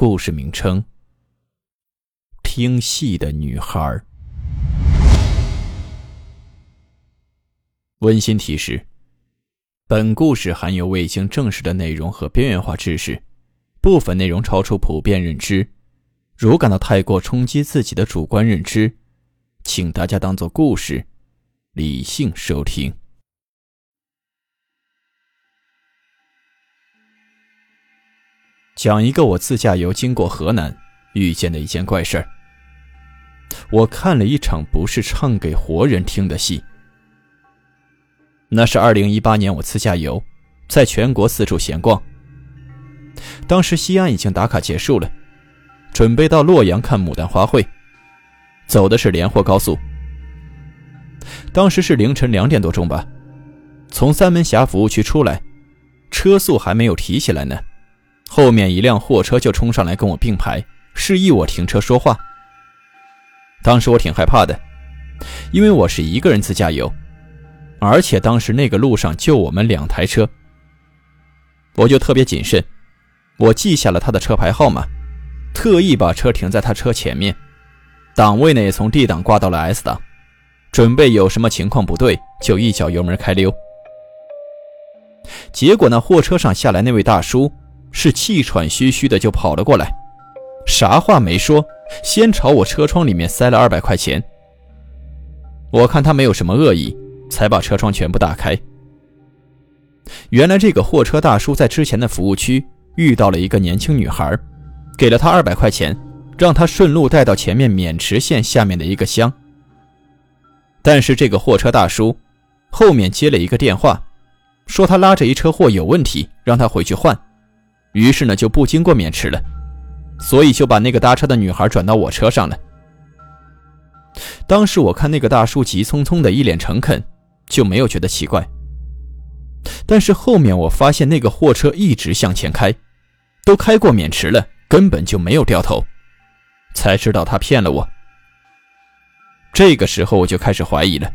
故事名称：听戏的女孩。温馨提示：本故事含有未经证实的内容和边缘化知识，部分内容超出普遍认知。如感到太过冲击自己的主观认知，请大家当做故事，理性收听。讲一个我自驾游经过河南遇见的一件怪事儿。我看了一场不是唱给活人听的戏。那是二零一八年，我自驾游，在全国四处闲逛。当时西安已经打卡结束了，准备到洛阳看牡丹花卉，走的是连霍高速。当时是凌晨两点多钟吧，从三门峡服务区出来，车速还没有提起来呢。后面一辆货车就冲上来跟我并排，示意我停车说话。当时我挺害怕的，因为我是一个人自驾游，而且当时那个路上就我们两台车，我就特别谨慎。我记下了他的车牌号码，特意把车停在他车前面，档位呢也从 D 档挂到了 S 档，准备有什么情况不对就一脚油门开溜。结果呢，货车上下来那位大叔。是气喘吁吁的就跑了过来，啥话没说，先朝我车窗里面塞了二百块钱。我看他没有什么恶意，才把车窗全部打开。原来这个货车大叔在之前的服务区遇到了一个年轻女孩，给了他二百块钱，让他顺路带到前面渑池县下面的一个乡。但是这个货车大叔后面接了一个电话，说他拉着一车货有问题，让他回去换。于是呢，就不经过渑池了，所以就把那个搭车的女孩转到我车上了。当时我看那个大叔急匆匆的，一脸诚恳，就没有觉得奇怪。但是后面我发现那个货车一直向前开，都开过渑池了，根本就没有掉头，才知道他骗了我。这个时候我就开始怀疑了，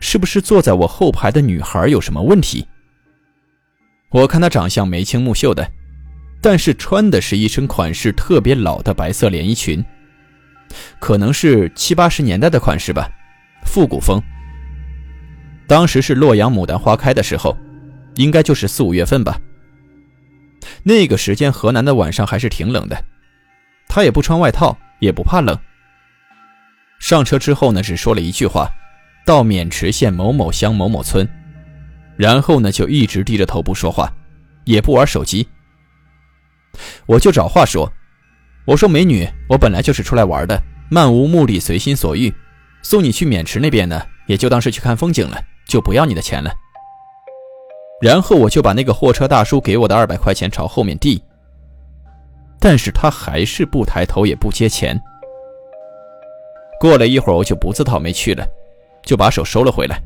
是不是坐在我后排的女孩有什么问题？我看她长相眉清目秀的，但是穿的是一身款式特别老的白色连衣裙，可能是七八十年代的款式吧，复古风。当时是洛阳牡丹花开的时候，应该就是四五月份吧。那个时间河南的晚上还是挺冷的，她也不穿外套，也不怕冷。上车之后呢，只说了一句话：“到渑池县某某乡某某村。”然后呢，就一直低着头不说话，也不玩手机。我就找话说：“我说美女，我本来就是出来玩的，漫无目的，随心所欲。送你去渑池那边呢，也就当是去看风景了，就不要你的钱了。”然后我就把那个货车大叔给我的二百块钱朝后面递，但是他还是不抬头，也不接钱。过了一会儿，我就不自讨没趣了，就把手收了回来。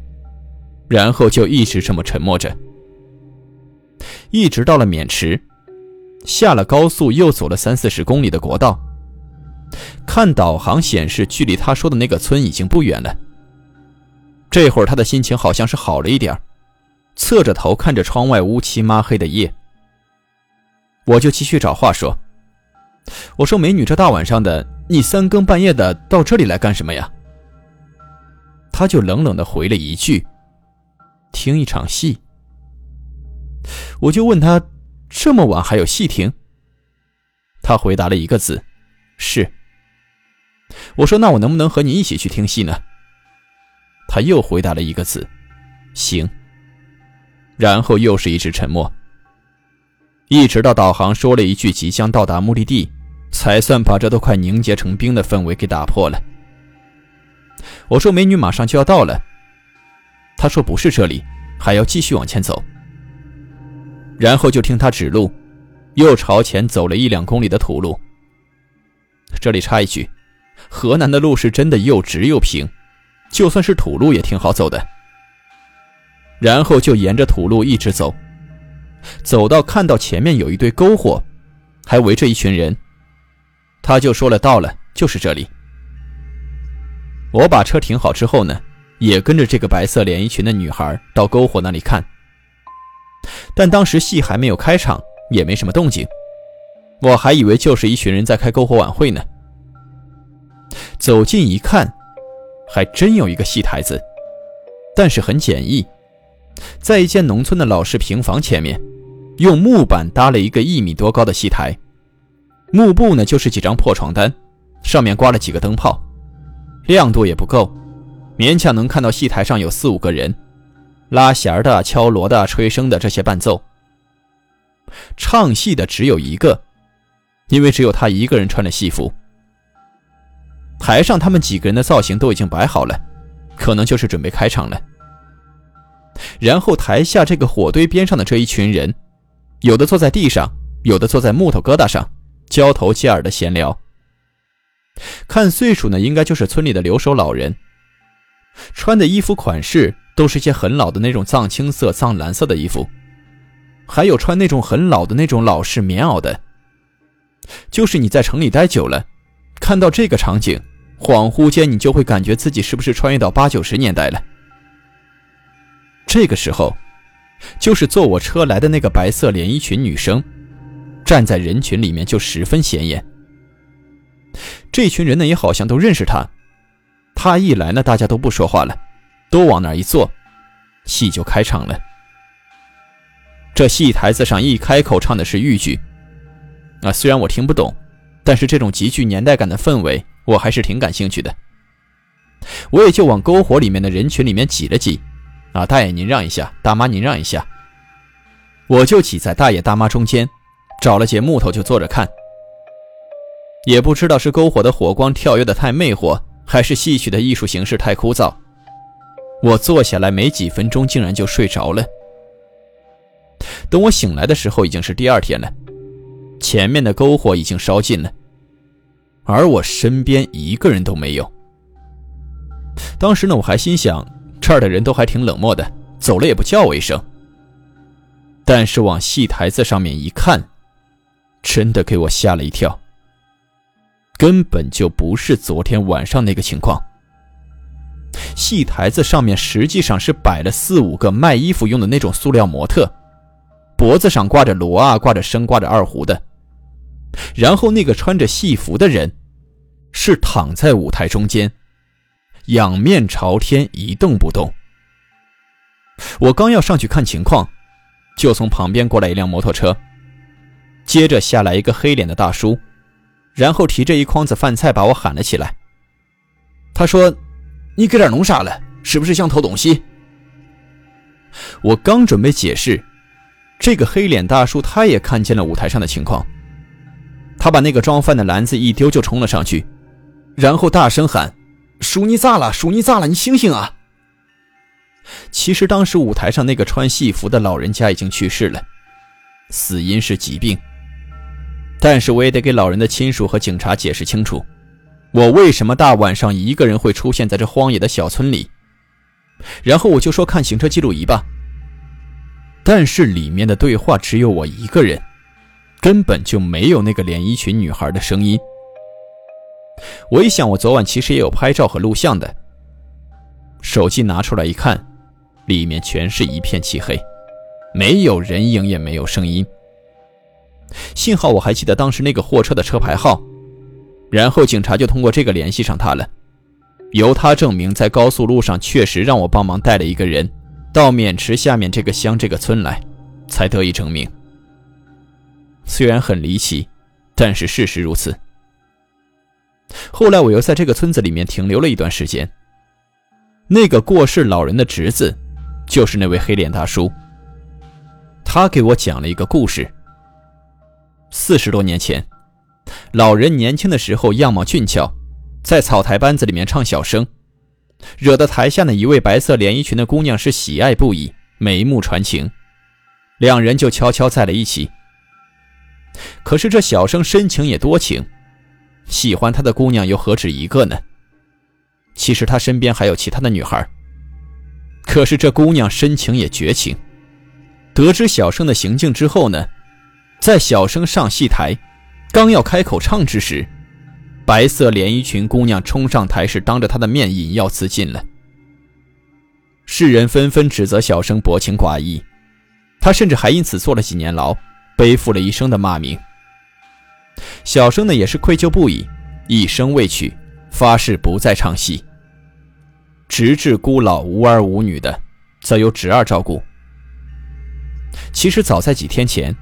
然后就一直这么沉默着，一直到了渑池，下了高速又走了三四十公里的国道，看导航显示距离他说的那个村已经不远了。这会儿他的心情好像是好了一点侧着头看着窗外乌漆抹黑的夜。我就继续找话说：“我说美女，这大晚上的，你三更半夜的到这里来干什么呀？”他就冷冷的回了一句。听一场戏，我就问他，这么晚还有戏听？他回答了一个字：是。我说那我能不能和你一起去听戏呢？他又回答了一个字：行。然后又是一直沉默，一直到导航说了一句即将到达目的地，才算把这都快凝结成冰的氛围给打破了。我说美女马上就要到了。他说：“不是这里，还要继续往前走。”然后就听他指路，又朝前走了一两公里的土路。这里插一句，河南的路是真的又直又平，就算是土路也挺好走的。然后就沿着土路一直走，走到看到前面有一堆篝火，还围着一群人，他就说了：“到了，就是这里。”我把车停好之后呢，也跟着这个白色连衣裙的女孩到篝火那里看。但当时戏还没有开场，也没什么动静，我还以为就是一群人在开篝火晚会呢。走近一看，还真有一个戏台子，但是很简易，在一间农村的老式平房前面，用木板搭了一个一米多高的戏台，幕布呢就是几张破床单，上面挂了几个灯泡，亮度也不够，勉强能看到戏台上有四五个人。拉弦的、敲锣的、吹笙的这些伴奏，唱戏的只有一个，因为只有他一个人穿着戏服。台上他们几个人的造型都已经摆好了，可能就是准备开场了。然后台下这个火堆边上的这一群人，有的坐在地上，有的坐在木头疙瘩上，交头接耳的闲聊。看岁数呢，应该就是村里的留守老人，穿的衣服款式。都是些很老的那种藏青色、藏蓝色的衣服，还有穿那种很老的那种老式棉袄的。就是你在城里待久了，看到这个场景，恍惚间你就会感觉自己是不是穿越到八九十年代了。这个时候，就是坐我车来的那个白色连衣裙女生，站在人群里面就十分显眼。这群人呢也好像都认识她，他一来呢，大家都不说话了。都往那一坐，戏就开场了。这戏台子上一开口唱的是豫剧，啊，虽然我听不懂，但是这种极具年代感的氛围，我还是挺感兴趣的。我也就往篝火里面的人群里面挤了挤，啊，大爷您让一下，大妈您让一下，我就挤在大爷大妈中间，找了节木头就坐着看。也不知道是篝火的火光跳跃的太魅惑，还是戏曲的艺术形式太枯燥。我坐下来没几分钟，竟然就睡着了。等我醒来的时候，已经是第二天了，前面的篝火已经烧尽了，而我身边一个人都没有。当时呢，我还心想，这儿的人都还挺冷漠的，走了也不叫我一声。但是往戏台子上面一看，真的给我吓了一跳，根本就不是昨天晚上那个情况。戏台子上面实际上是摆了四五个卖衣服用的那种塑料模特，脖子上挂着锣啊，挂着笙，挂着二胡的。然后那个穿着戏服的人，是躺在舞台中间，仰面朝天一动不动。我刚要上去看情况，就从旁边过来一辆摩托车，接着下来一个黑脸的大叔，然后提着一筐子饭菜把我喊了起来。他说。你给点弄啥了？是不是想偷东西？我刚准备解释，这个黑脸大叔他也看见了舞台上的情况，他把那个装饭的篮子一丢就冲了上去，然后大声喊：“叔你咋了？叔你咋了？你醒醒啊！”其实当时舞台上那个穿戏服的老人家已经去世了，死因是疾病。但是我也得给老人的亲属和警察解释清楚。我为什么大晚上一个人会出现在这荒野的小村里？然后我就说看行车记录仪吧。但是里面的对话只有我一个人，根本就没有那个连衣裙女孩的声音。我一想，我昨晚其实也有拍照和录像的。手机拿出来一看，里面全是一片漆黑，没有人影也没有声音。幸好我还记得当时那个货车的车牌号。然后警察就通过这个联系上他了，由他证明在高速路上确实让我帮忙带了一个人到渑池下面这个乡这个村来，才得以证明。虽然很离奇，但是事实如此。后来我又在这个村子里面停留了一段时间。那个过世老人的侄子，就是那位黑脸大叔。他给我讲了一个故事。四十多年前。老人年轻的时候样貌俊俏，在草台班子里面唱小生，惹得台下的一位白色连衣裙的姑娘是喜爱不已，眉目传情，两人就悄悄在了一起。可是这小生深情也多情，喜欢他的姑娘又何止一个呢？其实他身边还有其他的女孩。可是这姑娘深情也绝情，得知小生的行径之后呢，在小生上戏台，刚要开口唱之时，白色连衣裙姑娘冲上台时，当着他的面引药自尽了。世人纷纷指责小生薄情寡义，他甚至还因此坐了几年牢，背负了一生的骂名。小生呢也是愧疚不已，一生未娶，发誓不再唱戏。直至孤老无儿无女的，则由侄儿照顾。其实早在几天前，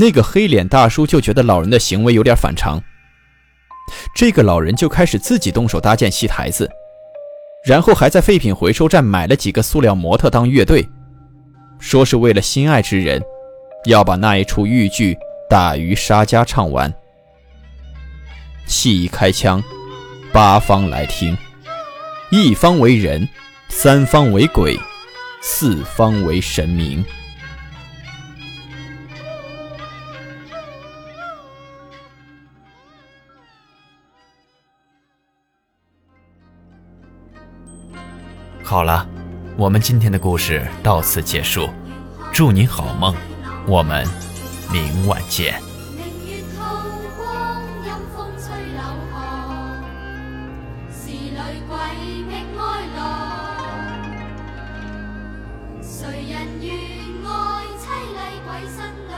那个黑脸大叔就觉得老人的行为有点反常。这个老人就开始自己动手搭建戏台子，然后还在废品回收站买了几个塑料模特当乐队，说是为了心爱之人，要把那一出豫剧《打渔杀家》唱完。戏一开腔，八方来听，一方为人，三方为鬼，四方为神明。好了，我们今天的故事到此结束，祝你好梦，我们明晚见。谁人愿爱凄厉鬼新娘？